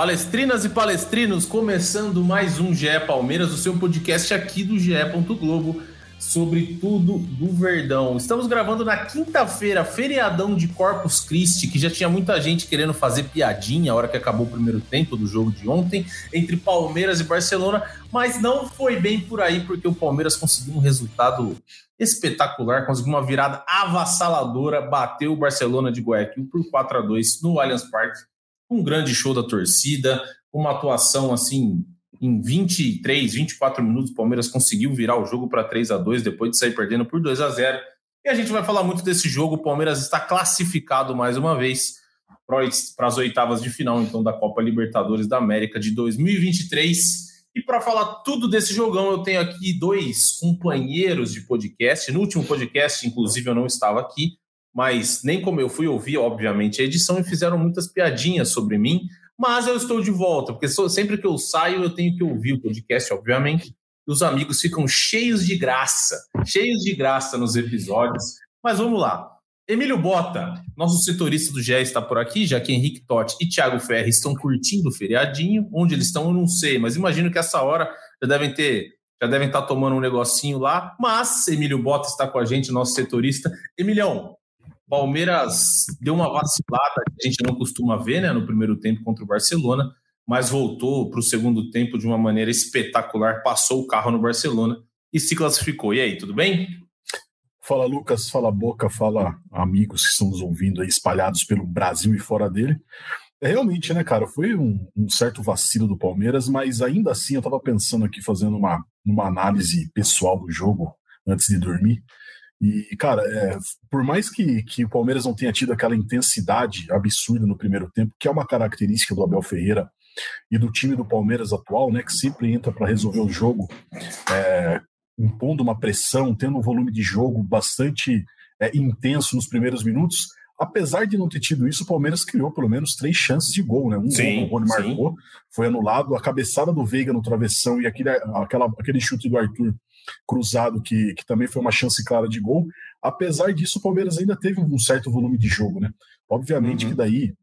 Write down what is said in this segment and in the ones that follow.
Palestrinas e palestrinos, começando mais um GE Palmeiras, o seu podcast aqui do GE. Globo sobre tudo do Verdão. Estamos gravando na quinta-feira, feriadão de Corpus Christi, que já tinha muita gente querendo fazer piadinha a hora que acabou o primeiro tempo do jogo de ontem, entre Palmeiras e Barcelona, mas não foi bem por aí, porque o Palmeiras conseguiu um resultado espetacular, conseguiu uma virada avassaladora, bateu o Barcelona de Guayaquil por 4 a 2 no Allianz Parque, um grande show da torcida, uma atuação assim em 23, 24 minutos, o Palmeiras conseguiu virar o jogo para 3 a 2 depois de sair perdendo por 2 a 0 E a gente vai falar muito desse jogo. O Palmeiras está classificado mais uma vez para as oitavas de final, então, da Copa Libertadores da América de 2023. E para falar tudo desse jogão, eu tenho aqui dois companheiros de podcast. No último podcast, inclusive, eu não estava aqui, mas nem como eu fui ouvir, obviamente, a edição e fizeram muitas piadinhas sobre mim. Mas eu estou de volta, porque sempre que eu saio eu tenho que ouvir o podcast, obviamente. E os amigos ficam cheios de graça, cheios de graça nos episódios. Mas vamos lá. Emílio Bota, nosso setorista do GE, está por aqui, já que Henrique Totti e Thiago Ferri estão curtindo o feriadinho. Onde eles estão, eu não sei, mas imagino que essa hora já devem ter, já devem estar tomando um negocinho lá. Mas Emílio Bota está com a gente, nosso setorista. Emilhão, Palmeiras deu uma vacilada que a gente não costuma ver né, no primeiro tempo contra o Barcelona, mas voltou para o segundo tempo de uma maneira espetacular, passou o carro no Barcelona e se classificou. E aí, tudo bem? Fala Lucas, fala Boca, fala amigos que estão nos ouvindo aí espalhados pelo Brasil e fora dele. É, realmente, né, cara, foi um, um, certo vacilo do Palmeiras, mas ainda assim eu tava pensando aqui, fazendo uma, uma análise pessoal do jogo antes de dormir. E, cara, é, por mais que, que o Palmeiras não tenha tido aquela intensidade absurda no primeiro tempo, que é uma característica do Abel Ferreira e do time do Palmeiras atual, né, que sempre entra para resolver o jogo, é, impondo uma pressão, tendo um volume de jogo bastante é, intenso nos primeiros minutos, apesar de não ter tido isso, o Palmeiras criou pelo menos três chances de gol, né? Um sim, gol o Rony marcou, foi anulado, a cabeçada do Veiga no travessão e aquele, aquela, aquele chute do Arthur cruzado, que, que também foi uma chance clara de gol. Apesar disso, o Palmeiras ainda teve um certo volume de jogo, né? Obviamente uhum. que daí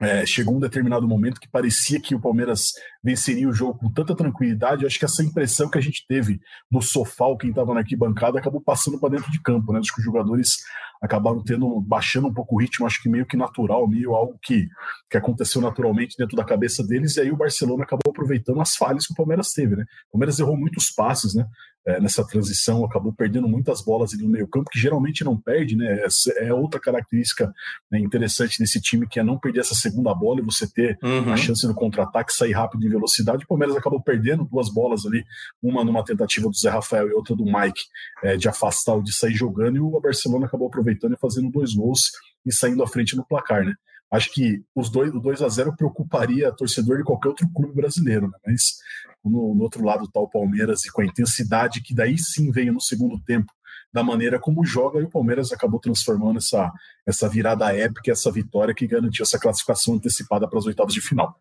é, chegou um determinado momento que parecia que o Palmeiras venceria o jogo com tanta tranquilidade. Acho que essa impressão que a gente teve no sofá, quem estava na arquibancada, acabou passando para dentro de campo, né? Acho que os jogadores acabaram tendo, baixando um pouco o ritmo, acho que meio que natural, meio algo que, que aconteceu naturalmente dentro da cabeça deles, e aí o Barcelona acabou aproveitando as falhas que o Palmeiras teve, né? O Palmeiras errou muitos passes, né? É, nessa transição, acabou perdendo muitas bolas ali no meio campo, que geralmente não perde, né? Essa é outra característica né, interessante desse time, que é não perder essa segunda bola e você ter uhum. a chance no contra-ataque, sair rápido velocidade. O Palmeiras acabou perdendo duas bolas ali, uma numa tentativa do Zé Rafael e outra do Mike, é, de afastar ou de sair jogando, e o Barcelona acabou aproveitando e fazendo dois gols e saindo à frente no placar, né? Acho que os dois, o 2 a 0 preocuparia torcedor de qualquer outro clube brasileiro, né? Mas no, no outro lado está o Palmeiras e com a intensidade que daí sim veio no segundo tempo, da maneira como joga, e o Palmeiras acabou transformando essa, essa virada épica, essa vitória que garantiu essa classificação antecipada para as oitavas de final.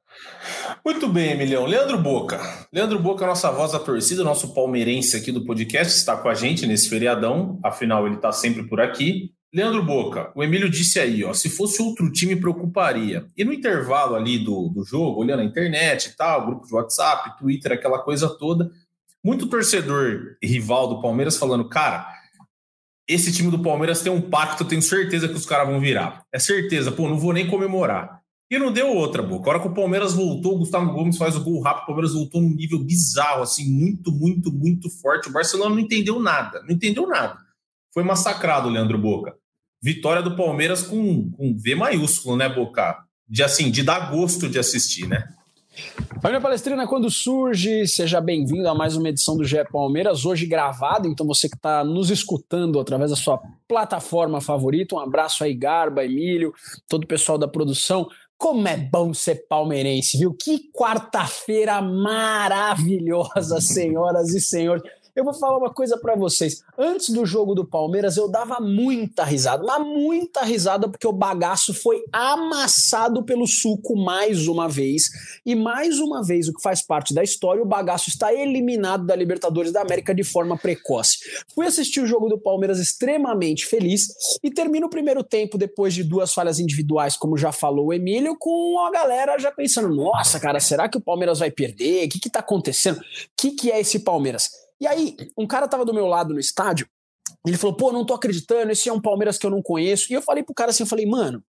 Muito bem, Emilhão. Leandro Boca. Leandro Boca, nossa voz da torcida, nosso palmeirense aqui do podcast, está com a gente nesse feriadão, afinal ele está sempre por aqui. Leandro Boca, o Emílio disse aí, ó, se fosse outro time preocuparia. E no intervalo ali do, do jogo, olhando a internet e tal, grupo de WhatsApp, Twitter, aquela coisa toda, muito torcedor rival do Palmeiras falando, cara, esse time do Palmeiras tem um pacto, tenho certeza que os caras vão virar. É certeza, pô, não vou nem comemorar. E não deu outra, Boca. A hora que o Palmeiras voltou, o Gustavo Gomes faz o gol rápido, o Palmeiras voltou num nível bizarro, assim, muito, muito, muito forte. O Barcelona não entendeu nada, não entendeu nada foi massacrado, Leandro Boca. Vitória do Palmeiras com, com V maiúsculo, né, Boca? De assim, de dar gosto de assistir, né? Família Palestrina, quando surge, seja bem-vindo a mais uma edição do GE Palmeiras, hoje gravado, então você que está nos escutando através da sua plataforma favorita, um abraço aí, Garba, Emílio, todo o pessoal da produção, Como é bom ser palmeirense, viu? Que quarta-feira maravilhosa, senhoras e senhores. Eu vou falar uma coisa para vocês. Antes do jogo do Palmeiras, eu dava muita risada, mas muita risada, porque o bagaço foi amassado pelo suco mais uma vez. E mais uma vez, o que faz parte da história, o bagaço está eliminado da Libertadores da América de forma precoce. Fui assistir o jogo do Palmeiras extremamente feliz e termino o primeiro tempo, depois de duas falhas individuais, como já falou o Emílio, com a galera já pensando: nossa, cara, será que o Palmeiras vai perder? O que, que tá acontecendo? O que, que é esse Palmeiras? E aí, um cara tava do meu lado no estádio, ele falou, pô, não tô acreditando, esse é um Palmeiras que eu não conheço. E eu falei pro cara assim, eu falei, mano,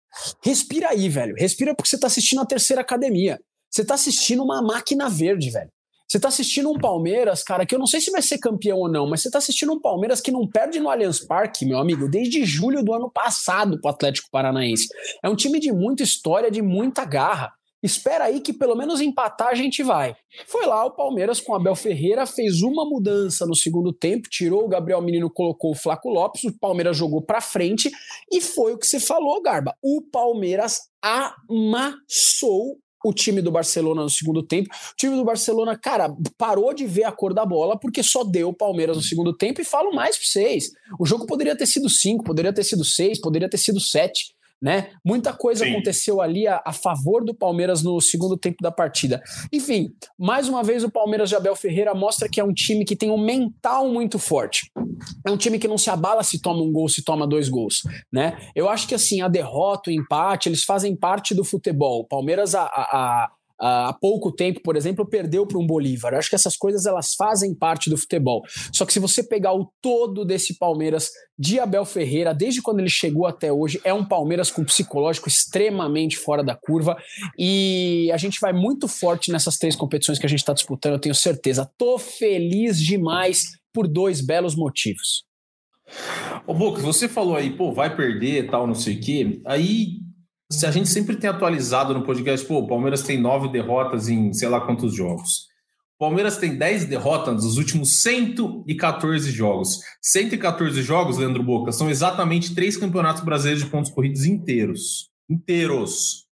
respira aí, velho. Respira porque você tá assistindo a terceira academia. Você tá assistindo uma máquina verde, velho. Você tá assistindo um Palmeiras, cara, que eu não sei se vai ser campeão ou não, mas você tá assistindo um Palmeiras que não perde no Allianz Parque, meu amigo, desde julho do ano passado pro Atlético Paranaense. É um time de muita história, de muita garra espera aí que pelo menos empatar a gente vai. Foi lá o Palmeiras com Abel Ferreira, fez uma mudança no segundo tempo, tirou o Gabriel Menino, colocou o Flaco Lopes, o Palmeiras jogou para frente e foi o que você falou, Garba. O Palmeiras amassou o time do Barcelona no segundo tempo. O time do Barcelona, cara, parou de ver a cor da bola porque só deu o Palmeiras no segundo tempo e falo mais para vocês. O jogo poderia ter sido cinco, poderia ter sido seis, poderia ter sido sete né? Muita coisa Sim. aconteceu ali a, a, favor do Palmeiras no segundo tempo da partida. Enfim, mais uma vez o Palmeiras de Abel Ferreira mostra que é um time que tem um mental muito forte. É um time que não se abala se toma um gol, se toma dois gols, né? Eu acho que assim, a derrota, o empate, eles fazem parte do futebol. O Palmeiras a, a há pouco tempo, por exemplo, perdeu para um Bolívar. Eu acho que essas coisas elas fazem parte do futebol. Só que se você pegar o todo desse Palmeiras de Abel Ferreira, desde quando ele chegou até hoje, é um Palmeiras com psicológico extremamente fora da curva e a gente vai muito forte nessas três competições que a gente está disputando, eu tenho certeza. Tô feliz demais por dois belos motivos. Ô, Boca, você falou aí, pô, vai perder tal, não sei o quê. Aí se a gente sempre tem atualizado no podcast, pô, o Palmeiras tem nove derrotas em sei lá quantos jogos. O Palmeiras tem dez derrotas nos últimos 114 jogos. 114 jogos, Leandro Boca, são exatamente três campeonatos brasileiros de pontos corridos inteiros. Inteiros.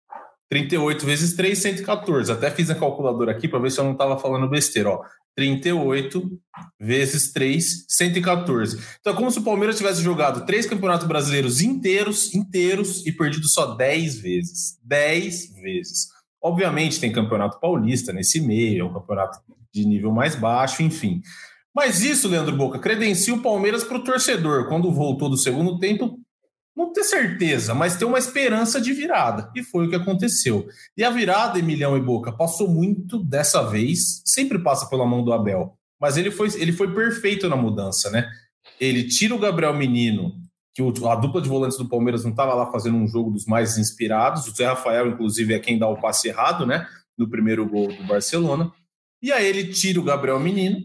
38 vezes 3, 114. Até fiz a calculadora aqui para ver se eu não estava falando besteira. Ó. 38 vezes 3, 114. Então é como se o Palmeiras tivesse jogado três campeonatos brasileiros inteiros, inteiros e perdido só 10 vezes. 10 vezes. Obviamente tem campeonato paulista nesse meio, é um campeonato de nível mais baixo, enfim. Mas isso, Leandro Boca, credencia o Palmeiras para o torcedor. Quando voltou do segundo tempo, não ter certeza, mas ter uma esperança de virada. E foi o que aconteceu. E a virada, Emilhão e Boca, passou muito dessa vez, sempre passa pela mão do Abel. Mas ele foi, ele foi perfeito na mudança, né? Ele tira o Gabriel Menino, que a dupla de volantes do Palmeiras não estava lá fazendo um jogo dos mais inspirados. O Zé Rafael, inclusive, é quem dá o passe errado, né? No primeiro gol do Barcelona. E aí ele tira o Gabriel Menino,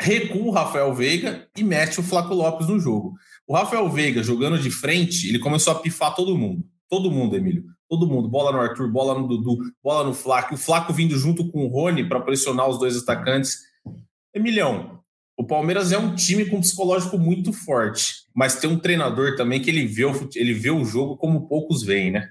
recua o Rafael Veiga e mete o Flaco Lopes no jogo. O Rafael Veiga jogando de frente, ele começou a pifar todo mundo. Todo mundo, Emílio. Todo mundo. Bola no Arthur, bola no Dudu, bola no Flaco. O Flaco vindo junto com o Rony para pressionar os dois atacantes. Emilhão, o Palmeiras é um time com um psicológico muito forte, mas tem um treinador também que ele vê o, ele vê o jogo como poucos veem, né?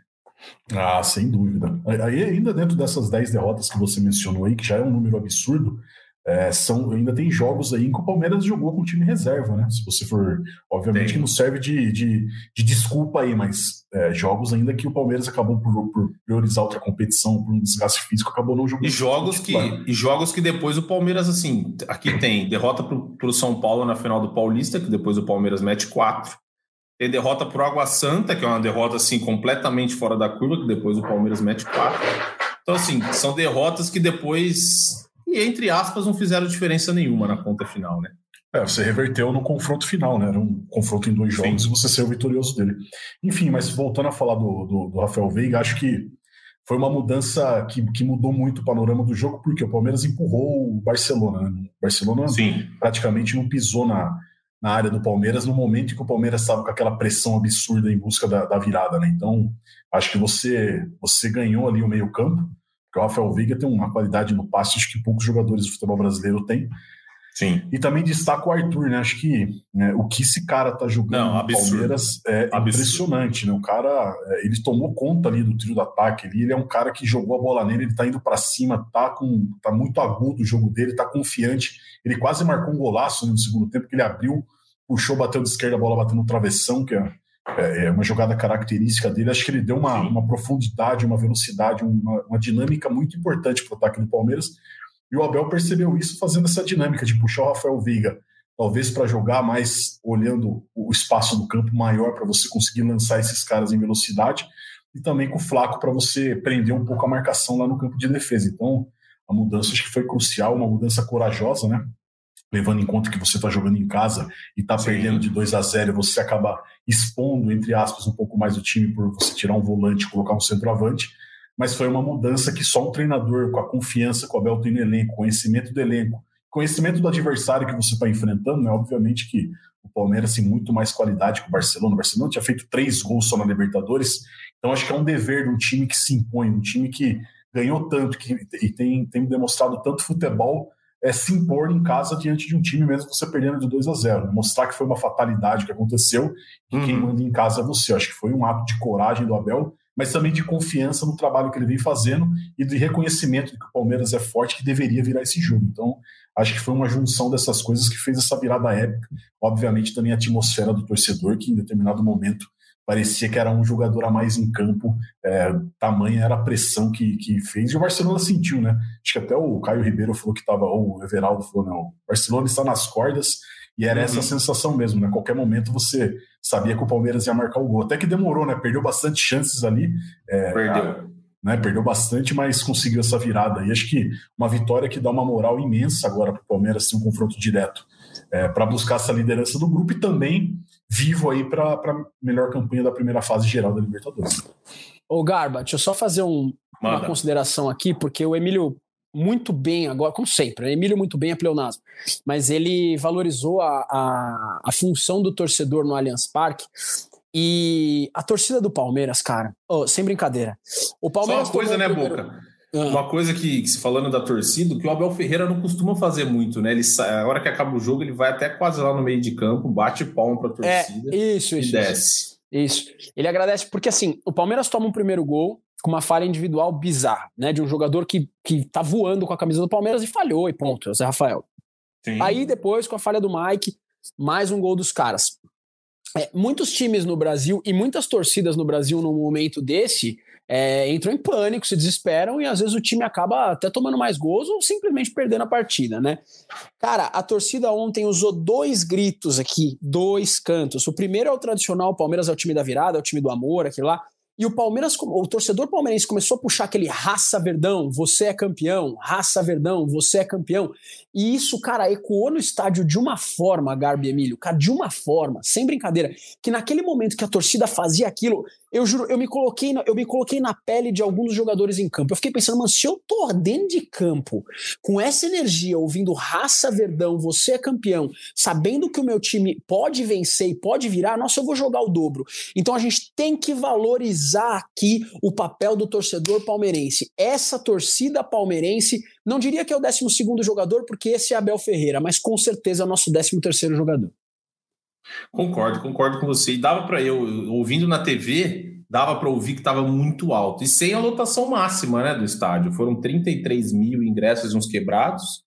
Ah, sem dúvida. Aí, ainda dentro dessas 10 derrotas que você mencionou aí, que já é um número absurdo, é, são, ainda tem jogos aí em que o Palmeiras jogou com time reserva, né? Se você for. Obviamente que não serve de, de, de, desculpa aí, mas é, jogos ainda que o Palmeiras acabou por, por, priorizar outra competição, por um desgaste físico, acabou não jogando. E jogos, que, e jogos que depois o Palmeiras, assim, aqui tem derrota para o São Paulo na final do Paulista, que depois o Palmeiras mete quatro. Tem derrota para o Água Santa, que é uma derrota assim completamente fora da curva, que depois o Palmeiras mete quatro. Então, assim, são derrotas que depois e, entre aspas, não fizeram diferença nenhuma na conta final, né? É, você reverteu no confronto final, né? Era um confronto em dois jogos Sim. e você saiu vitorioso dele. Enfim, mas voltando a falar do, do, do, Rafael Veiga, acho que foi uma mudança que, que mudou muito o panorama do jogo, porque o Palmeiras empurrou o Barcelona. Né? O Barcelona Sim. praticamente não pisou na, na área do Palmeiras no momento em que o Palmeiras estava com aquela pressão absurda em busca da, da virada, né? Então, acho que você, você ganhou ali o meio-campo porque o Rafael Veiga tem uma qualidade no passe que poucos jogadores do futebol brasileiro têm. Sim. E também destaco o Arthur, né? Acho que né, o que esse cara tá jogando Não, no. Palmeiras é Absurdo. impressionante, né? O cara, é, ele tomou conta ali do trio do ataque ali, ele é um cara que jogou a bola nele, ele tá indo para cima, tá com tá muito agudo o jogo dele, tá confiante. Ele quase marcou um golaço né, no segundo tempo, que ele abriu, puxou, bateu de esquerda, a bola bateu no travessão, que é, é- é uma jogada característica dele. Acho que ele deu uma, uma profundidade, uma velocidade, uma, uma dinâmica muito importante pro ataque do Palmeiras. E o Abel percebeu isso fazendo essa dinâmica de puxar o Rafael Veiga, talvez para jogar mais olhando o espaço do campo maior para você conseguir lançar esses caras em velocidade e também com o Flaco para você prender um pouco a marcação lá no campo de defesa. Então, a mudança acho que foi crucial, uma mudança corajosa, né? Levando em conta que você está jogando em casa e está perdendo de 2 a 0, você acaba expondo, entre aspas, um pouco mais o time por você tirar um volante e colocar um centroavante mas foi uma mudança que só um treinador com a confiança que o Abel tem no elenco, conhecimento do elenco, conhecimento do adversário que você está enfrentando, né? Obviamente que o Palmeiras tem muito mais qualidade que o Barcelona. O Barcelona tinha feito três gols só na Libertadores, então acho que é um dever de um time que se impõe, um time que ganhou tanto que, e tem, tem demonstrado tanto futebol, é se impor em casa diante de um time mesmo você perdendo de 2 a 0 né? Mostrar que foi uma fatalidade que aconteceu, que quem Uhum. manda em casa é você. Acho que foi um ato de coragem do Abel, mas também de confiança no trabalho que ele vem fazendo e de reconhecimento de que o Palmeiras é forte, que deveria virar esse jogo. Então, acho que foi uma junção dessas coisas que fez essa virada épica. Obviamente, também a atmosfera do torcedor, que em determinado momento parecia que era um jogador a mais em campo, é, tamanha era a pressão que, que fez, e o Barcelona sentiu, né? Acho que até o Caio Ribeiro falou que estava, ou o Everaldo falou, não, o Barcelona está nas cordas, e era essa Uhum. a sensação mesmo, né? Qualquer momento você sabia que o Palmeiras ia marcar o gol. Até que demorou, né? Perdeu bastante chances ali. É, Perdeu. né? Perdeu bastante, mas conseguiu essa virada. E acho que uma vitória que dá uma moral imensa agora para o Palmeiras ter um confronto direto para buscar essa liderança do grupo e também vivo aí para a melhor campanha da primeira fase geral da Libertadores. Ô, Garba, deixa eu só fazer um- uma consideração aqui, porque o Emílio muito bem agora, como sempre, né? Emílio muito bem é pleonasmo, mas ele valorizou a, a, a função do torcedor no Allianz Parque e a torcida do Palmeiras, cara, ô, sem brincadeira. O Só Palmeiras uma coisa, né, o primeiro- Boca? Ah, Uma coisa que, que se falando da torcida, que o Abel Ferreira não costuma fazer muito, né? Ele sai, a hora que acaba o jogo, ele vai até quase lá no meio de campo, bate palma pra é, torcida isso, e isso, isso. desce. Isso. Ele agradece porque assim, o Palmeiras toma um primeiro gol com uma falha individual bizarra, né, de um jogador que que tá voando com a camisa do Palmeiras e falhou e ponto, é Zé Rafael. Sim. Aí depois, com a falha do Mike, mais um gol dos caras. É, muitos times no Brasil e muitas torcidas no Brasil num momento desse é, entram em pânico, se desesperam e às vezes o time acaba até tomando mais gols ou simplesmente perdendo a partida, né? Cara, a torcida ontem usou dois gritos aqui, dois cantos. O primeiro é o tradicional, o Palmeiras é o time da virada, é o time do amor, aquele lá. E o Palmeiras, o torcedor palmeirense começou a puxar aquele raça verdão, você é campeão, raça verdão, você é campeão. E isso, cara, ecoou no estádio de uma forma, Garbi Emílio, cara, de uma forma, sem brincadeira, que naquele momento que a torcida fazia aquilo, eu juro, eu me coloquei na, eu me coloquei na pele de alguns jogadores em campo. Eu fiquei pensando, mano, se eu tô dentro de campo, com essa energia, ouvindo raça verdão, você é campeão, sabendo que o meu time pode vencer e pode virar, nossa, eu vou jogar o dobro. Então a gente tem que valorizar aqui o papel do torcedor palmeirense. Essa torcida palmeirense, não diria que é o 12 jogador, porque esse é Abel Ferreira, mas com certeza é o nosso 13 jogador. Concordo, concordo com você. E dava para eu, ouvindo na TV, dava para ouvir que estava muito alto. E sem a lotação máxima né, do estádio. Foram 33 mil ingressos e uns quebrados.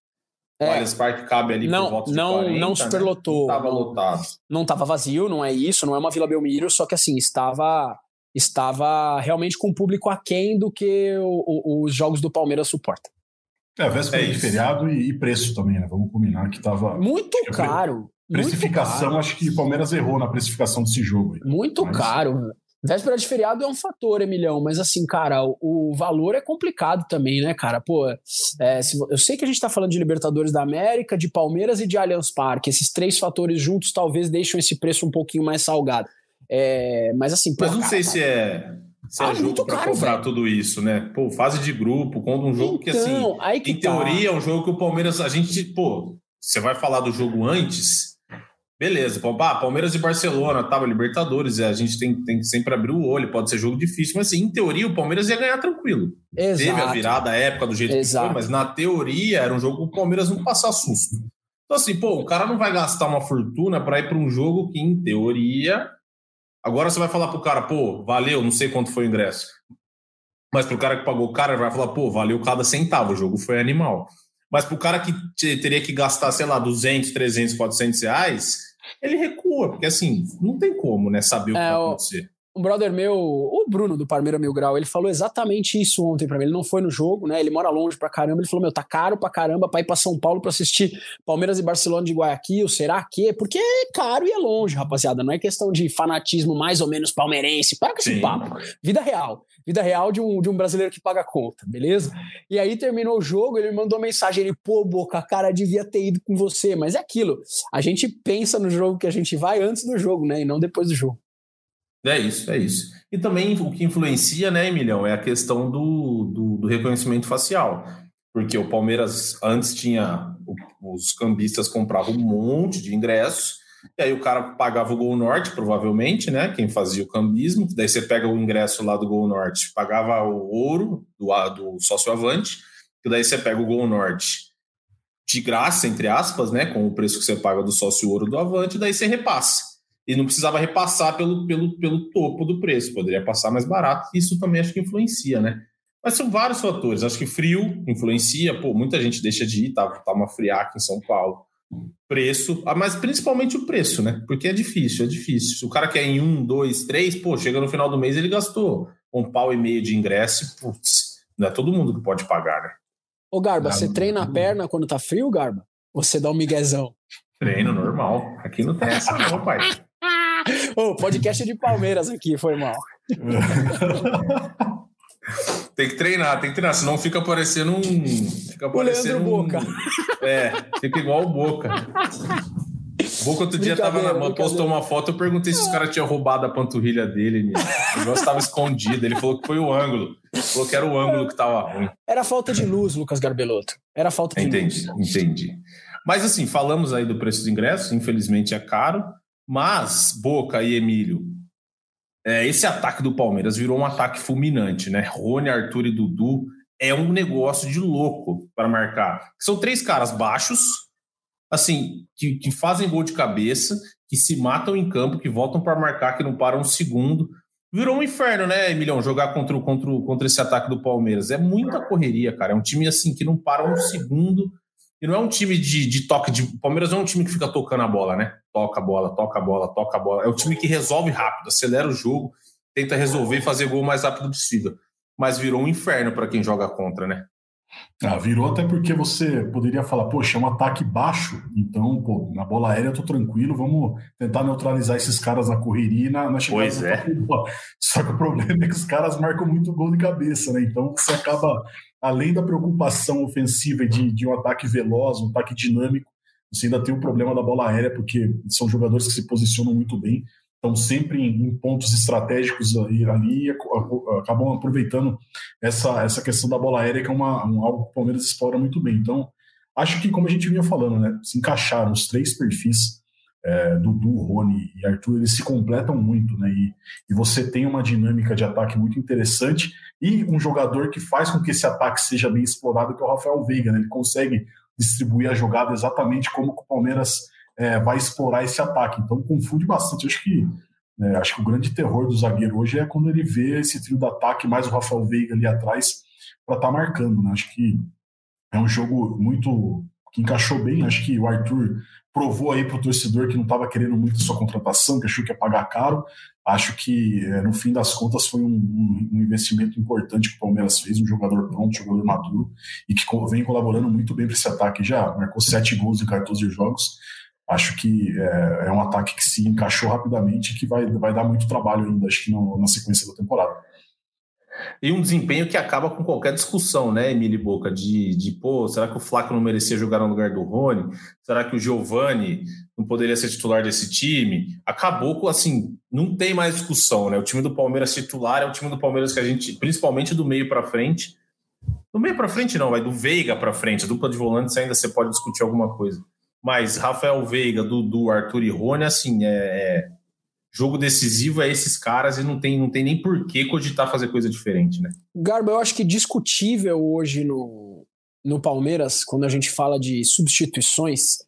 É. O Allianz Parque cabe ali Não, por volta de não, 40, não né? superlotou. Não Tava Não. lotado. não estava vazio, não é isso, não é uma Vila Belmiro, só que assim, estava estava realmente com um público aquém do que o- o- os jogos do Palmeiras suportam. É, véspera É de feriado e, e preço também, né? Vamos combinar que tava. Muito pre- caro. Precificação, acho que o Palmeiras errou na precificação desse jogo. aí. Muito Mas- caro. Véspera de feriado é um fator, Emilhão, mas assim, cara, o, o valor é complicado também, né, cara? Pô, é, se eu sei que a gente tá falando de Libertadores da América, de Palmeiras e de Allianz Parque. Esses três fatores juntos talvez deixam esse preço um pouquinho mais salgado. É, mas assim, pô, Mas não cara, sei se é, se é Ah, jogo muito para caro, comprar velho. tudo isso, né? Pô, fase de grupo, contra um jogo que assim. Então, aí que Em tá. teoria, é um jogo que o Palmeiras, a gente, pô, você vai falar do jogo antes, beleza, ah, Palmeiras e Barcelona, tava Libertadores, é, a gente tem, tem que sempre abrir o olho, pode ser jogo difícil, mas assim, em teoria o Palmeiras ia ganhar tranquilo. Teve a Exato. virada, a época do jeito que Exato. foi, mas na teoria era um jogo que o Palmeiras não passar susto. Então, assim, pô, o cara não vai gastar uma fortuna para ir para um jogo que, em teoria. Agora você vai falar pro cara, pô, valeu, não sei quanto foi o ingresso. Mas pro cara que pagou o cara, vai falar, pô, valeu cada centavo, o jogo foi animal. Mas pro cara que teria que gastar, sei lá, 200, 300, 400 reais, ele recua, porque assim, não tem como, né, saber o que É, vai acontecer. Um brother meu, o Bruno do Parmeira Mil Grau, ele falou exatamente isso ontem pra mim. Ele não foi no jogo, né? Ele mora longe pra caramba. Ele falou: Meu, tá caro pra caramba pra ir pra São Paulo pra assistir Palmeiras e Barcelona de Guayaquil. Será que? Porque é caro e é longe, rapaziada. Não é questão de fanatismo mais ou menos palmeirense. Para com esse Sim. papo. Vida real. Vida real de um, de um brasileiro que paga a conta, beleza? E aí terminou o jogo, ele me mandou mensagem. Ele, pô, Boca, cara, devia ter ido com você. Mas é aquilo. A gente pensa no jogo que a gente vai antes do jogo, né? E não depois do jogo. É isso, é isso. E também o que influencia, né, Emilhão, é a questão do, do, do reconhecimento facial. Porque o Palmeiras antes tinha. Os cambistas compravam um monte de ingressos, e aí o cara pagava o Gol Norte, provavelmente, né? Quem fazia o cambismo, daí você pega o ingresso lá do Gol Norte, pagava o ouro do, do sócio avante, que daí você pega o Gol Norte de graça, entre aspas, né? Com o preço que você paga do sócio ouro do avante, daí você repassa e não precisava repassar pelo, pelo, pelo topo do preço, poderia passar mais barato. Isso também acho que influencia, né? Mas são vários fatores. Acho que frio influencia, pô, muita gente deixa de ir, tá, tá uma friaca em São Paulo. Preço, ah, mas principalmente o preço, né? Porque é difícil, é difícil. Se o cara quer em um, dois, três, pô, chega no final do mês ele gastou um pau e meio de ingresso, putz, não é todo mundo que pode pagar, né? Ô, Garba, Ah, você não- treina a perna quando tá frio, Garba? Você dá um miguezão? Treino normal. Aqui não tem essa, não, pai. Ô, podcast de Palmeiras aqui, foi mal. Tem que treinar, tem que treinar, senão fica parecendo um. Fica parecendo Leandro um, Boca. É, fica igual o Boca. O Boca outro dia tava na, Brincadeira, postou uma foto, eu perguntei se os caras tinham roubado a panturrilha dele. né? O negócio estava escondido. Ele falou que foi o ângulo. Ele falou que era o ângulo que tava ruim. Era falta de luz, Lucas Garbelotto. Era falta de Entendi, luz. entendi. Mas assim, falamos aí do preço dos ingressos, infelizmente é caro, mas Boca e Emílio, é, esse ataque do Palmeiras virou um ataque fulminante, né? Rony, Arthur e Dudu é um negócio de louco para marcar. São três caras baixos, assim, que, que fazem gol de cabeça, que se matam em campo, que voltam para marcar, que não param um segundo. Virou um inferno, né, Emilhão, jogar contra, contra, contra esse ataque do Palmeiras. É muita correria, cara. É um time assim que não para um segundo. E não é um time de, de toque de. O Palmeiras não é um time que fica tocando a bola, né? Toca a bola, toca a bola, toca a bola. É um time que resolve rápido, acelera o jogo, tenta resolver e fazer gol o mais rápido possível. Mas virou um inferno para quem joga contra, né? Ah, virou até porque você poderia falar, poxa, é um ataque baixo, então, pô, na bola aérea eu tô tranquilo, vamos tentar neutralizar esses caras na correria e na, na chegada. Pois é. Só que o problema é que os caras marcam muito gol de cabeça, né? Então você acaba, além da preocupação ofensiva de, de um ataque veloz, um ataque dinâmico, você ainda tem o problema da bola aérea, porque são jogadores que se posicionam muito bem, estão sempre em, pontos estratégicos ali, ali ac- acabam aproveitando essa, essa questão da bola aérea, que é uma, um, algo que o Palmeiras explora muito bem. Então, acho que, como a gente vinha falando, né, se encaixaram os três perfis, é, Dudu, Rony e Arthur, eles se completam muito, né, e, e você tem uma dinâmica de ataque muito interessante e um jogador que faz com que esse ataque seja bem explorado, que é o Rafael Veiga, né, ele consegue distribuir a jogada exatamente como o Palmeiras é, vai explorar esse ataque. Então, confunde bastante. Acho que é, acho que o grande terror do zagueiro hoje é quando ele vê esse trio de ataque mais o Rafael Veiga ali atrás para estar marcando. Né? Acho que é um jogo muito que encaixou bem. Acho que o Arthur provou aí para o torcedor que não estava querendo muito sua contratação, que achou que ia pagar caro. Acho que é, no fim das contas foi um, um, um, investimento importante que o Palmeiras fez, um jogador pronto, um jogador maduro e que vem colaborando muito bem para esse ataque. Já marcou sete gols em 14 jogos acho que é, é, um ataque que se encaixou rapidamente e que vai, vai dar muito trabalho ainda, acho que no, na sequência da temporada. E um desempenho que acaba com qualquer discussão, né, Emílio Boca? De, de pô, será que o Flaco não merecia jogar no lugar do Rony? Será que o Giovani não poderia ser titular desse time? Acabou com assim, não tem mais discussão, né? O time do Palmeiras titular é o time do Palmeiras que a gente, principalmente do meio para frente. Do meio para frente, não, vai do Veiga para frente. A dupla de volantes ainda você pode discutir alguma coisa. Mas Rafael Veiga, Dudu, Arthur e Rony, assim, é, é, jogo decisivo é esses caras e não tem, não tem nem por que cogitar fazer coisa diferente, né? Garba, eu acho que discutível hoje no, no Palmeiras, quando a gente fala de substituições,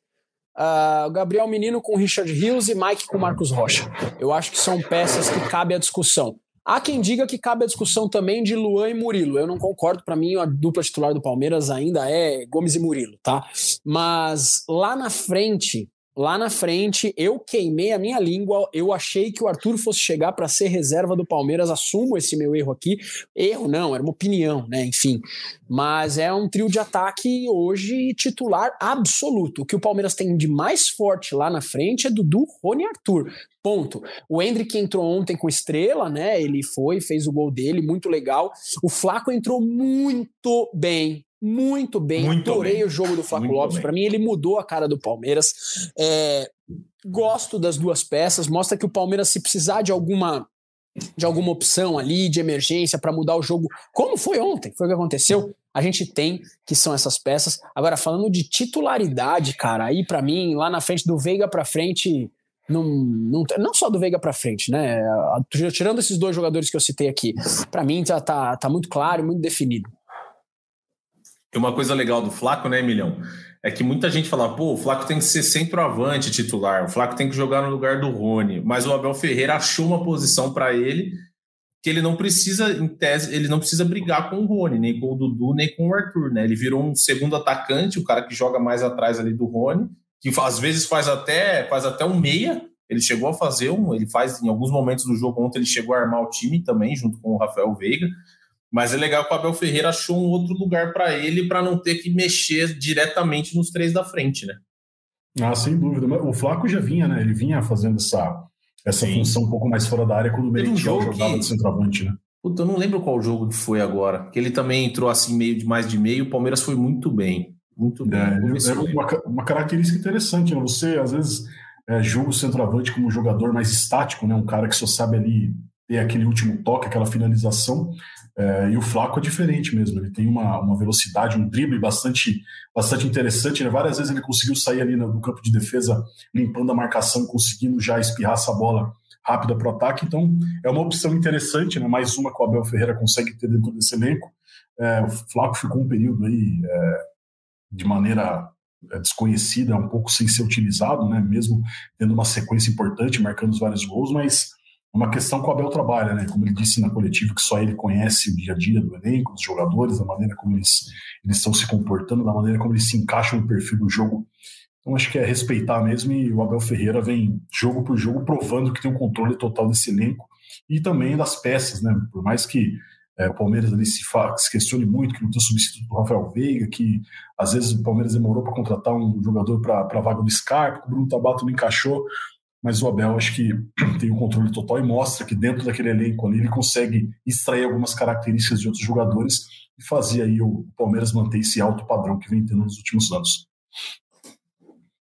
Uh, Gabriel Menino com Richard Hills e Mike com Marcos Rocha. Eu acho que são peças que cabe a discussão. Há quem diga que cabe a discussão também de Luan e Murilo. Eu não concordo, para mim a dupla titular do Palmeiras ainda é Gomes e Murilo, tá? Mas lá na frente, lá na frente, eu queimei a minha língua. Eu achei que o Arthur fosse chegar para ser reserva do Palmeiras. Assumo esse meu erro aqui. Erro não, era uma opinião, né? Enfim. Mas é um trio de ataque hoje titular absoluto. O que o Palmeiras tem de mais forte lá na frente é Dudu, Rony e Arthur. Ponto. O Hendrick entrou ontem com estrela, né? Ele foi, fez o gol dele, muito legal. O Flaco entrou muito bem, muito bem. Muito Adorei bem. o jogo do Flaco Muito Lopes. Para mim, ele mudou a cara do Palmeiras. É, gosto das duas peças. Mostra que o Palmeiras, se precisar de alguma de alguma opção ali de emergência para mudar o jogo, como foi ontem, foi o que aconteceu. A gente tem que são essas peças. Agora falando de titularidade, cara, aí para mim lá na frente do Veiga para frente não, não, não só do Veiga para frente, né? Tirando esses dois jogadores que eu citei aqui, para mim já tá, tá muito claro, muito definido. E uma coisa legal do Flaco, né, Emilhão? É que muita gente fala, pô, o Flaco tem que ser centroavante titular, o Flaco tem que jogar no lugar do Rony, mas o Abel Ferreira achou uma posição para ele que ele não precisa, em tese, ele não precisa brigar com o Rony, nem com o Dudu, nem com o Arthur, né? Ele virou um segundo atacante, o cara que joga mais atrás ali do Rony, que às vezes faz até faz até um meia. Ele chegou a fazer um, ele faz em alguns momentos do jogo ontem ele chegou a armar o time também junto com o Rafael Veiga. Mas é legal que o Abel Ferreira achou um outro lugar para ele para não ter que mexer diretamente nos três da frente, né? Ah, sem dúvida. O Flaco já vinha, né? Ele vinha fazendo essa, essa Sim. função um pouco mais fora da área quando o Teve um jogava que- de centroavante, né? Puta, eu não lembro qual jogo que foi agora. Que ele também entrou assim meio de mais de meio. O Palmeiras foi muito bem, muito bem. É, é lembro. uma, uma característica interessante, né? Você, às vezes, é, julga o centroavante como um jogador mais estático, né? Um cara que só sabe ali ter aquele último toque, aquela finalização. É, e o Flaco é diferente mesmo. Ele tem uma, uma velocidade, um drible bastante, bastante interessante. Né? Várias vezes ele conseguiu sair ali no, no campo de defesa, limpando a marcação, conseguindo já espirrar essa bola rápida para o ataque. Então, é uma opção interessante, né? Mais uma que o Abel Ferreira consegue ter dentro desse elenco. É, o Flaco ficou um período aí é, de maneira é, desconhecida, um pouco sem ser utilizado, né? Mesmo tendo uma sequência importante, marcando os vários gols, mas uma questão que o Abel trabalha, né? Como ele disse na coletiva, que só ele conhece o dia a dia do elenco, dos jogadores, a maneira como eles, eles estão se comportando, da maneira como eles se encaixam no perfil do jogo. Então acho que é respeitar mesmo e o Abel Ferreira vem jogo por jogo provando que tem um controle total desse elenco e também das peças, né? Por mais que é, o Palmeiras ali se, fa- se questione muito que não tem substituto do Rafael Veiga, que às vezes o Palmeiras demorou para contratar um jogador para a vaga do Scarpa, o Bruno Tabato não encaixou, mas o Abel acho que tem o controle total e mostra que dentro daquele elenco ali ele consegue extrair algumas características de outros jogadores e fazer aí o Palmeiras manter esse alto padrão que vem tendo nos últimos anos.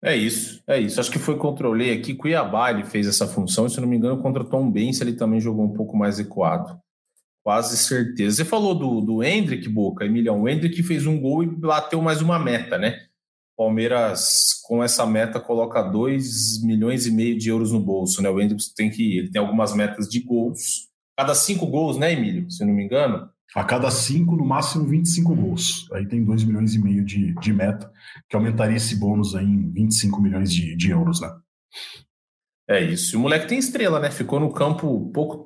É isso, é isso. Acho que foi controlei aqui. Cuiabá ele fez essa função, e, se não me engano, contra Tom Benz ele também jogou um pouco mais equado. Quase certeza. Você falou do, do Hendrick, Boca, Emilhão. O Hendrick fez um gol e bateu mais uma meta, né? Palmeiras, com essa meta, coloca 2 milhões e meio de euros no bolso, né? O Hendrick tem que. Ele tem algumas metas de gols. Cada cinco gols, né, Emílio? Se não me engano. A cada cinco, no máximo 25 gols. Aí tem 2 milhões e meio de, de meta, que aumentaria esse bônus aí em 25 milhões de, de euros, né? É isso. E o moleque tem estrela, né? Ficou no campo pouco.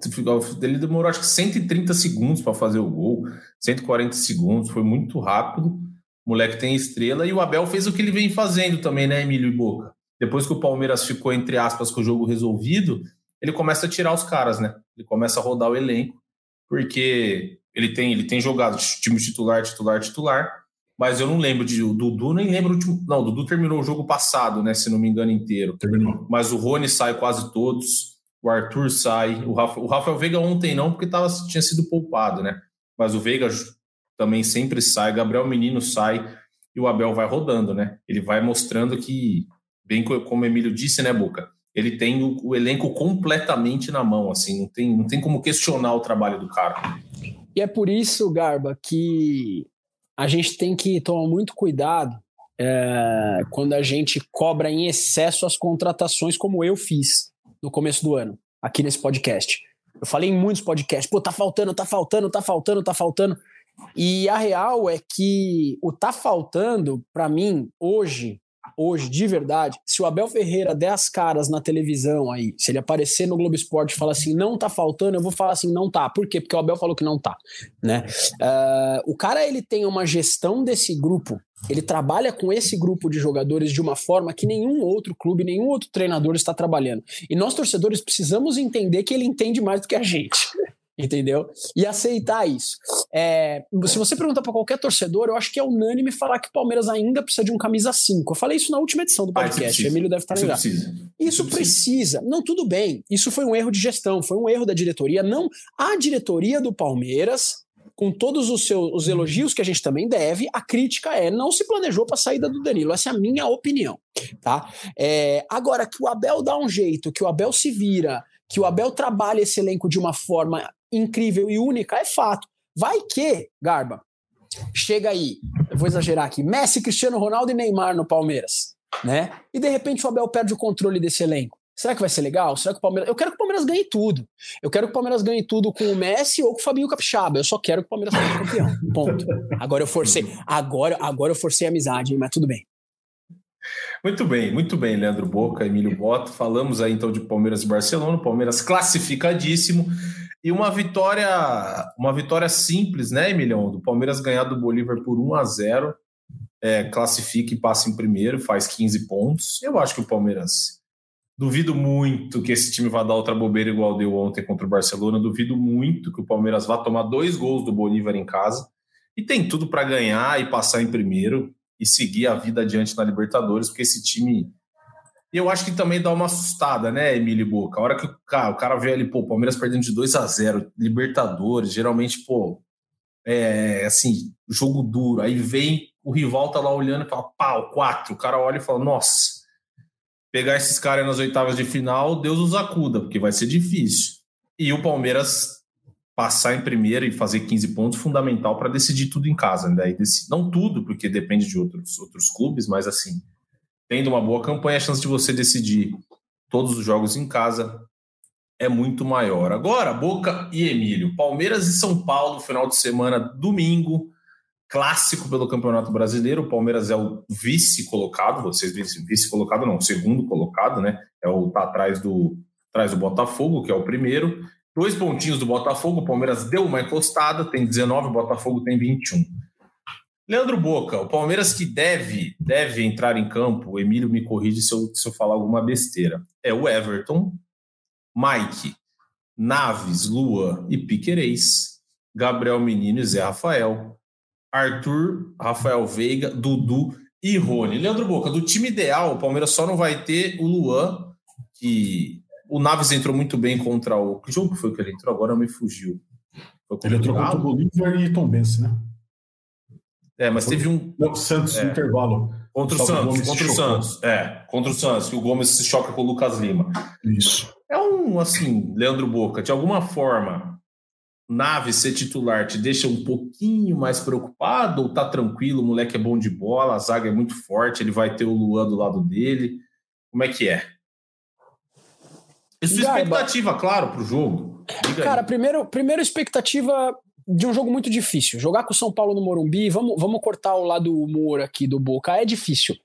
Ele demorou acho que 130 segundos para fazer o gol, 140 segundos, foi muito rápido. O moleque tem estrela e o Abel fez o que ele vem fazendo também, né, Emílio e Boca? Depois que o Palmeiras ficou, entre aspas, com o jogo resolvido, ele começa a tirar os caras, né? Ele começa a rodar o elenco, porque ele tem, ele tem jogado time titular, titular, titular, mas eu não lembro de. O Dudu nem lembro o último. Não, o Dudu terminou o jogo passado, né? Se não me engano, inteiro Terminou. mas o Rony sai quase todos, o Arthur sai, o, Rafa, o Rafael Veiga ontem não, porque tava, tinha sido poupado, né? Mas o Veiga também sempre sai, Gabriel Menino sai e o Abel vai rodando, né? Ele vai mostrando que, bem co- como o Emílio disse, né, Boca? Ele tem o, o elenco completamente na mão, assim, não tem, não tem como questionar o trabalho do cara. E é por isso, Garba, que a gente tem que tomar muito cuidado é, quando a gente cobra em excesso as contratações, como eu fiz no começo do ano, aqui nesse podcast. Eu falei em muitos podcasts, pô, tá faltando, tá faltando, tá faltando, tá faltando. E a real é que o tá faltando, para mim, hoje, hoje, de verdade, se o Abel Ferreira der as caras na televisão aí, se ele aparecer no Globo Esporte e falar assim, não tá faltando, eu vou falar assim, não tá. Por quê? Porque o Abel falou que não tá, né? Uh, o cara, ele tem uma gestão desse grupo, ele trabalha com esse grupo de jogadores de uma forma que nenhum outro clube, nenhum outro treinador está trabalhando. E nós, torcedores, precisamos entender que ele entende mais do que a gente entendeu? E aceitar isso. É, se você perguntar para qualquer torcedor, eu acho que é unânime falar que o Palmeiras ainda precisa de um camisa 5. Eu falei isso na última edição do Ah, podcast, o Emílio deve estar Isso ligado. precisa. Isso Isso precisa. Não, tudo bem. Isso foi um erro de gestão, foi um erro da diretoria. Não, a diretoria do Palmeiras, com todos os seus os elogios que a gente também deve, a crítica é não se planejou para a saída do Danilo. Essa é a minha opinião, tá? É, agora que o Abel dá um jeito, que o Abel se vira, que o Abel trabalha esse elenco de uma forma incrível e única, é fato. Vai que, Garba, chega aí, eu vou exagerar aqui, Messi, Cristiano Ronaldo e Neymar no Palmeiras, né? E de repente o Abel perde o controle desse elenco. Será que vai ser legal? Será que o Palmeiras. Eu quero que o Palmeiras ganhe tudo. Eu quero que o Palmeiras ganhe tudo com o Messi ou com o Fabinho Capixaba. Eu só quero que o Palmeiras seja campeão. Ponto. Agora eu forcei. Agora, agora eu forcei a amizade, mas tudo bem. Muito bem, muito bem, Leandro Boca, Emílio Boto. Falamos aí então de Palmeiras e Barcelona, Palmeiras classificadíssimo. E uma vitória, uma vitória simples, né, Emilhão? Do Palmeiras ganhar do Bolívar por 1 a 0 é, classifica e passa em primeiro, faz 15 pontos. Eu acho que o Palmeiras. Duvido muito que esse time vá dar outra bobeira igual deu ontem contra o Barcelona. Duvido muito que o Palmeiras vá tomar dois gols do Bolívar em casa. E tem tudo para ganhar e passar em primeiro e seguir a vida adiante na Libertadores, porque esse time. E eu acho que também dá uma assustada, né, Emílio Boca? A hora que o cara, o cara vê ali, pô, o Palmeiras perdendo de 2 a 0 Libertadores, geralmente, pô, é assim, jogo duro. Aí vem, o rival tá lá olhando e fala, pau, 4. O cara olha e fala, nossa, pegar esses caras nas oitavas de final, Deus os acuda, porque vai ser difícil. E o Palmeiras passar em primeiro e fazer 15 pontos fundamental para decidir tudo em casa. Né? Não tudo, porque depende de outros, outros clubes, mas assim, tendo uma boa campanha, a chance de você decidir todos os jogos em casa é muito maior. Agora, Boca e Emílio, Palmeiras e São Paulo, final de semana, domingo, clássico pelo Campeonato Brasileiro. O Palmeiras é o vice-colocado, vocês vice- vice-colocado não, segundo colocado, né? É o tá atrás do atrás do Botafogo, que é o primeiro. Dois pontinhos do Botafogo, o Palmeiras deu uma encostada, tem 19, o Botafogo tem 21. Leandro Boca, o Palmeiras que deve, deve entrar em campo, o Emílio me corrige se eu, se eu falar alguma besteira, é o Everton, Mike, Naves, Lua e Piquerez, Gabriel Menino e Zé Rafael, Arthur, Rafael Veiga, Dudu e Rony. Leandro Boca, do time ideal, o Palmeiras só não vai ter o Luan, que o Naves entrou muito bem contra o. Que jogo que foi que ele entrou? Agora me fugiu. Ele entrou contra o? Bolívar e Tom Benz, né? É, mas teve um Não, Santos, É. no intervalo. contra o o Santos. Contra o. Santos. É, contra o Santos, que o Gomes se choca com o Lucas Lima. Isso. É um, assim, Leandro Boca, de alguma forma, Naves ser titular te deixa um pouquinho mais preocupado ou tá tranquilo? O moleque é bom de bola, a zaga é muito forte, ele vai ter o Luan do lado dele. Como é que é? E sua expectativa, claro, pro jogo. Diga aí. Cara, primeiro, primeiro expectativa de um jogo muito difícil. Jogar com o São Paulo no Morumbi, vamos, vamos cortar o lado humor aqui do Boca, é difícil.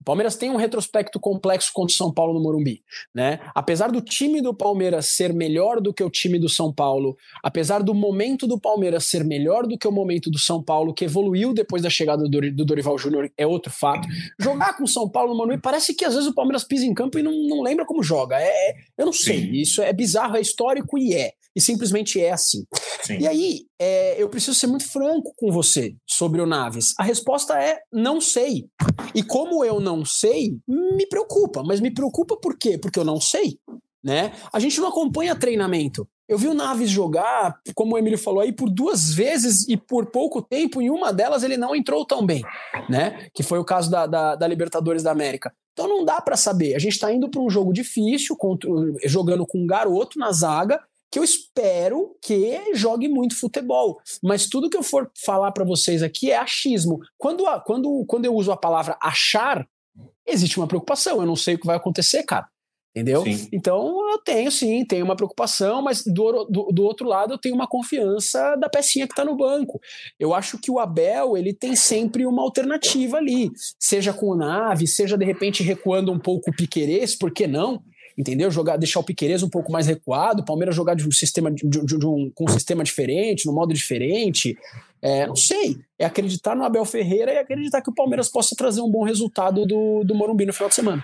O Palmeiras tem um retrospecto complexo contra o São Paulo no Morumbi, né? Apesar do time do Palmeiras ser melhor do que o time do São Paulo, apesar do momento do Palmeiras ser melhor do que o momento do São Paulo, que evoluiu depois da chegada do, Dori- do Dorival Júnior, é outro fato. Jogar com o São Paulo no Morumbi parece que às vezes o Palmeiras pisa em campo e não, não lembra como joga. É, é- eu não sei, Sim. isso é bizarro, é histórico e é. E simplesmente é assim. Sim. E aí, é, eu preciso ser muito franco com você sobre o Naves. A resposta é não sei. E como eu não sei, me preocupa. Mas me preocupa por quê? Porque eu não sei. Né? A gente não acompanha treinamento. Eu vi o Naves jogar, como o Emílio falou aí, por duas vezes e por pouco tempo. Em uma delas ele não entrou tão bem, né? Que foi o caso da, da, da Libertadores da América. Então não dá para saber. A gente está indo para um jogo difícil, contra- jogando com um garoto na zaga, que eu espero que jogue muito futebol. Mas tudo que eu for falar para vocês aqui é achismo. Quando, a- quando, quando eu uso a palavra achar, existe uma preocupação. Eu não sei o que vai acontecer, cara. Entendeu? Sim. Então eu tenho sim, tenho uma preocupação, mas do, do, do outro lado eu tenho uma confiança da pecinha que está no banco. Eu acho que o Abel ele tem sempre uma alternativa ali, seja com o Nave, seja de repente recuando um pouco o Piquerez, por que não? Entendeu? Jogar, deixar o Piquerez um pouco mais recuado, o Palmeiras jogar de um sistema de, de- de um, com um sistema diferente, num modo diferente. É, não sei. É acreditar no Abel Ferreira e acreditar que o Palmeiras possa trazer um bom resultado do, do Morumbi no final de semana.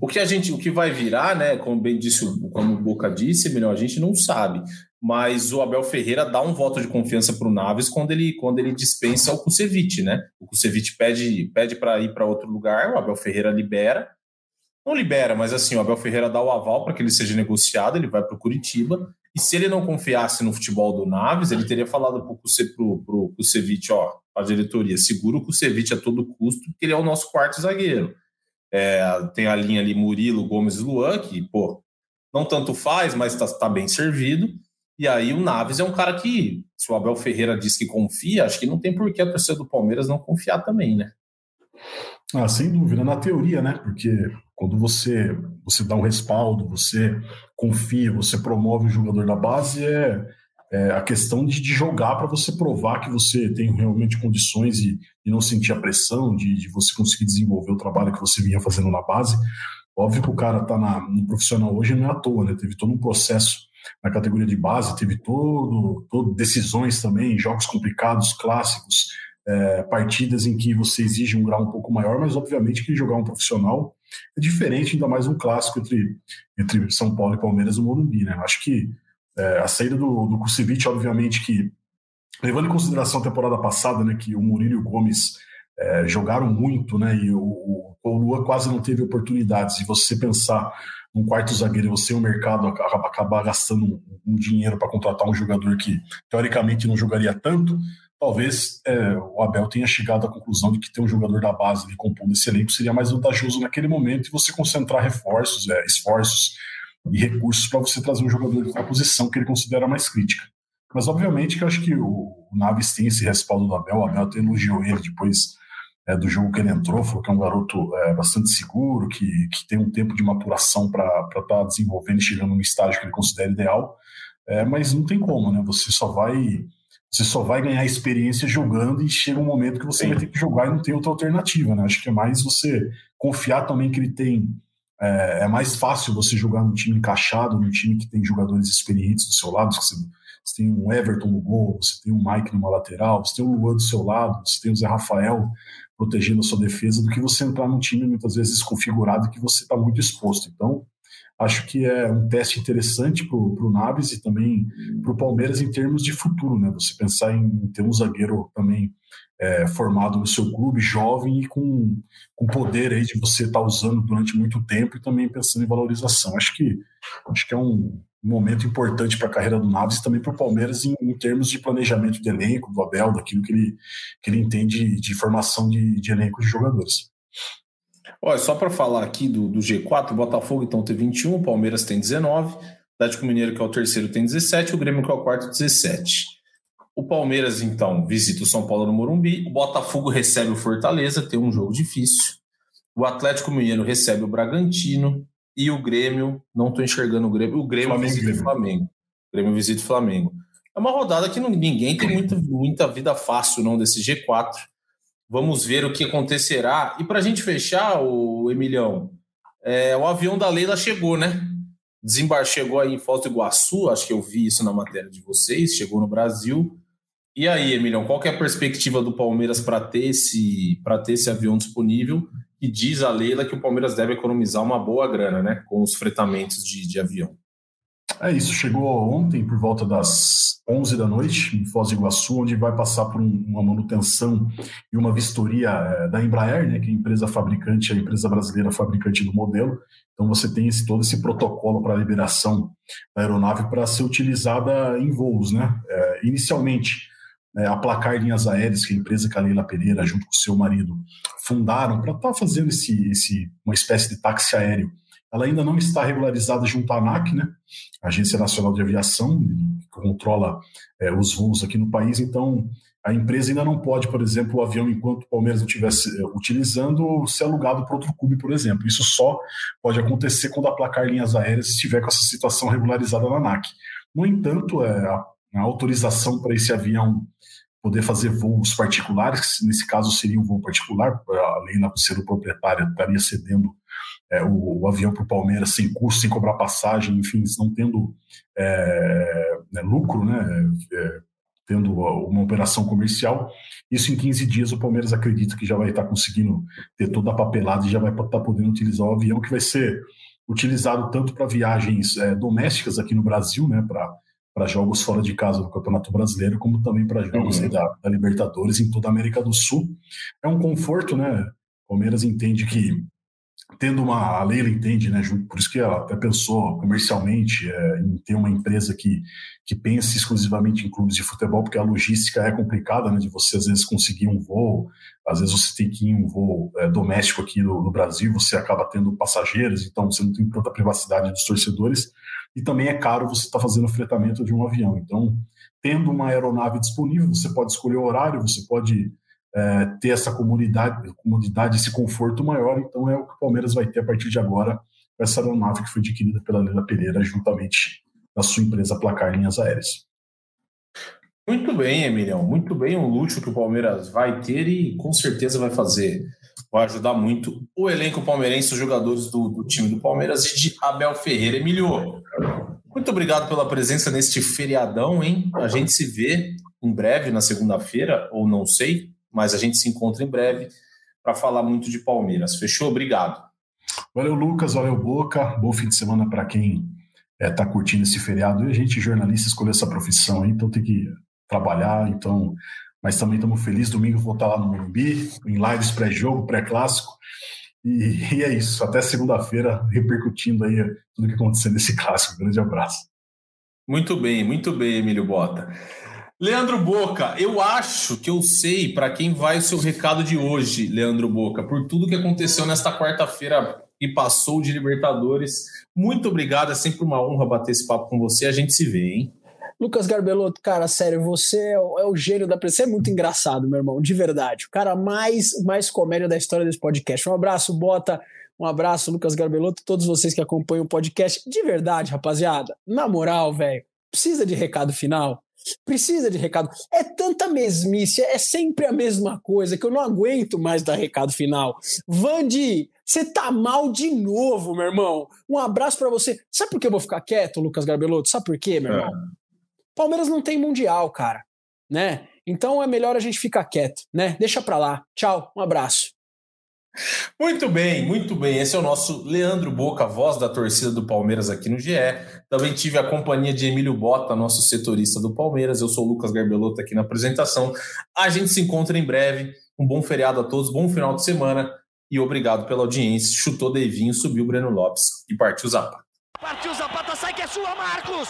O que a gente, o que vai virar, né? Como bem disse, como o Boca disse, melhor a gente não sabe. Mas o Abel Ferreira dá um voto de confiança para o Naves quando ele, quando ele dispensa o Kusevich, né? O Kusevich pede, pede para ir para outro lugar, o Abel Ferreira libera. Não libera, mas assim, o Abel Ferreira dá o aval para que ele seja negociado, ele vai para o Curitiba. E se ele não confiasse no futebol do Naves, ele teria falado para o Kusevich, ó, a diretoria, segura o Kusevich a todo custo, porque ele é o nosso quarto zagueiro. É, tem a linha ali Murilo, Gomes e Luan, que, pô, não tanto faz, mas tá, tá bem servido. E aí o Naves é um cara que, se o Abel Ferreira diz que confia, acho que não tem por que a torcida do Palmeiras não confiar também, né? Ah, sem dúvida, na teoria, né? Porque quando você, você dá um respaldo, você confia, você promove o jogador da base, é, é a questão de, de jogar para você provar que você tem realmente condições e, e não sentir a pressão, de, de você conseguir desenvolver o trabalho que você vinha fazendo na base. Óbvio que o cara tá na, no profissional hoje não é à toa, né? Teve todo um processo na categoria de base, teve todo, todo decisões também, jogos complicados, clássicos, é, partidas em que você exige um grau um pouco maior, mas obviamente que jogar um profissional é diferente, ainda mais um clássico entre, entre São Paulo e Palmeiras no Morumbi, né? Acho que é, a saída do, do Kusevich, obviamente que, levando em consideração a temporada passada, né, que o Murilo e o Gomes é, jogaram muito, né, e o, o, o Lua quase não teve oportunidades, e você pensar num quarto zagueiro, você o mercado acaba, acabar gastando um, um dinheiro para contratar um jogador que, teoricamente, não jogaria tanto, talvez é, o Abel tenha chegado à conclusão de que ter um jogador da base ali compondo esse elenco seria mais vantajoso naquele momento e você concentrar reforços, é, esforços e recursos para você trazer um jogador da posição que ele considera mais crítica. Mas obviamente que eu acho que o, o Naves tem esse respaldo do Abel, o Abel até elogiou ele depois é, do jogo que ele entrou, falou que é um garoto é, bastante seguro, que, que tem um tempo de maturação para estar tá desenvolvendo e chegando no estágio que ele considera ideal, é, mas não tem como, né? Você só vai você só vai ganhar experiência jogando e chega um momento que você Sim. vai ter que jogar e não tem outra alternativa, né? Acho que é mais você confiar também que ele tem. É, é mais fácil você jogar num time encaixado, num time que tem jogadores experientes do seu lado. Você, você tem um Everton no gol, você tem um Mike numa lateral, você tem o Luan do seu lado, você tem o Zé Rafael protegendo a sua defesa, do que você entrar num time muitas vezes desconfigurado que você está muito exposto. Então, acho que é um teste interessante para o Naves e também para o Palmeiras em termos de futuro, né? Você pensar em ter um zagueiro também é, formado no seu clube, jovem e com, com poder aí de você estar tá usando durante muito tempo e também pensando em valorização. Acho que acho que é um momento importante para a carreira do Naves e também para o Palmeiras em, em, termos de planejamento de elenco, do Abel, daquilo que ele, que ele entende de formação de, de elenco de jogadores. Olha, só para falar aqui do, do, G4, o Botafogo então tem 21, o Palmeiras tem 19, o Atlético Mineiro, que é o terceiro, tem 17, o Grêmio, que é o quarto, 17. O Palmeiras, então, visita o São Paulo no Morumbi, o Botafogo recebe o Fortaleza, tem um jogo difícil, o Atlético Mineiro recebe o Bragantino e o Grêmio, não estou enxergando o Grêmio, o Grêmio Flamengo, visita o Flamengo. O Grêmio visita o Flamengo. É uma rodada que não, ninguém tem muita, muita vida fácil não desse G4. Vamos ver o que acontecerá. E para a gente fechar, o Emilhão, é, o avião da Leila chegou, né? Desembar chegou aí em Foz do Iguaçu, acho que eu vi isso na matéria de vocês, chegou no Brasil. E aí, Emilhão, qual é a perspectiva do Palmeiras para ter, esse, ter esse avião disponível? E diz a Leila que o Palmeiras deve economizar uma boa grana, né? Com os fretamentos de, de avião. É isso, chegou ontem por volta das 11 da noite em Foz do Iguaçu, onde vai passar por um, uma manutenção e uma vistoria é, da Embraer, né, que é a empresa fabricante, a empresa brasileira fabricante do modelo. Então você tem esse, todo esse protocolo para liberação da aeronave para ser utilizada em voos, né? É, inicialmente é, a Placar Linhas Aéreas, que é a empresa que a Leila Pereira, junto com seu marido, fundaram para estar tá fazendo esse, esse, uma espécie de táxi aéreo ela ainda não está regularizada junto à ANAC, né? Agência Nacional de Aviação, que controla é, os voos aqui no país. Então, a empresa ainda não pode, por exemplo, o avião, enquanto o Palmeiras não estivesse eh, utilizando, ser alugado para outro clube, por exemplo. Isso só pode acontecer quando a Placar Linhas Aéreas estiver com essa situação regularizada na ANAC. No entanto, é, a, a autorização para esse avião poder fazer voos particulares, nesse caso seria um voo particular, a Leila, ser o proprietário, estaria cedendo é, o, o, avião para o Palmeiras sem custo, sem cobrar passagem, enfim, não tendo é, né, lucro, né, é, tendo uma operação comercial. Isso em 15 dias o Palmeiras acredita que já vai estar conseguindo ter toda a papelada e já vai estar podendo utilizar o avião que vai ser utilizado tanto para viagens é, domésticas aqui no Brasil, né, para jogos fora de casa do Campeonato Brasileiro, como também para jogos uhum. da, da Libertadores em toda a América do Sul. É um conforto, né? Palmeiras entende que tendo uma a Leila entende, né, por isso que ela até pensou comercialmente é, em ter uma empresa que que pense exclusivamente em clubes de futebol, porque a logística é complicada, né, de você às vezes conseguir um voo, às vezes você tem que ir em um voo é, doméstico aqui no, no, Brasil, você acaba tendo passageiros, então você não tem tanta privacidade dos torcedores, e também é caro você estar tá fazendo o fretamento de um avião. Então, tendo uma aeronave disponível, você pode escolher o horário, você pode é, ter essa comunidade, comunidade, esse conforto maior. Então é o que o Palmeiras vai ter a partir de agora com essa aeronave que foi adquirida pela Leila Pereira juntamente a sua empresa Placar Linhas Aéreas. Muito bem, Emiliano, muito bem. Um luxo que o Palmeiras vai ter e com certeza vai fazer, vai ajudar muito o elenco palmeirense, os jogadores do, do time do Palmeiras e de Abel Ferreira. Emilio, muito obrigado pela presença neste feriadão, hein? A gente se vê em breve na segunda-feira, ou não sei, mas a gente se encontra em breve para falar muito de Palmeiras. Fechou? Obrigado. Valeu, Lucas. Valeu, Boca. Bom fim de semana para quem está é, curtindo esse feriado. E a gente, jornalista, escolheu essa profissão, aí, então tem que trabalhar. Então, mas também estamos felizes. Domingo vou estar lá no Morumbi, em lives pré-jogo, pré-clássico. E, e, é isso. Até segunda-feira, repercutindo aí tudo que aconteceu nesse clássico. Grande abraço. Muito bem, muito bem, Emílio Bota. Leandro Boca, eu acho que eu sei para quem vai o seu recado de hoje, Leandro Boca, por tudo que aconteceu nesta quarta-feira e passou de Libertadores. Muito obrigado, é sempre uma honra bater esse papo com você. A gente se vê, hein? Lucas Garbelotto, cara, sério, você é o, é o gênio da Você é muito engraçado, meu irmão, de verdade. O cara mais, mais comédia da história desse podcast. Um abraço, Bota. Um abraço, Lucas Garbelotto, todos vocês que acompanham o podcast. De verdade, rapaziada. Na moral, velho, precisa de recado final? Precisa de recado. É tanta mesmice, é sempre a mesma coisa que eu não aguento mais dar recado final. Vandi, você tá mal de novo, meu irmão. Um abraço para você. Sabe por que eu vou ficar quieto, Lucas Garbelotto? Sabe por quê, meu irmão? É. Palmeiras não tem mundial, cara, né? Então é melhor a gente ficar quieto, né? Deixa pra lá. Tchau, um abraço. Muito bem, muito bem. Esse é o nosso Leandro Boca, voz da torcida do Palmeiras aqui no GE. Também tive a companhia de Emílio Bota, nosso setorista do Palmeiras. Eu sou o Lucas Garbelotto aqui na apresentação. A gente se encontra em breve. Um bom feriado a todos, bom final de semana e obrigado pela audiência. Chutou Devinho, subiu Breno Lopes e partiu Zapata. Partiu Zapata, sai que é sua, Marcos!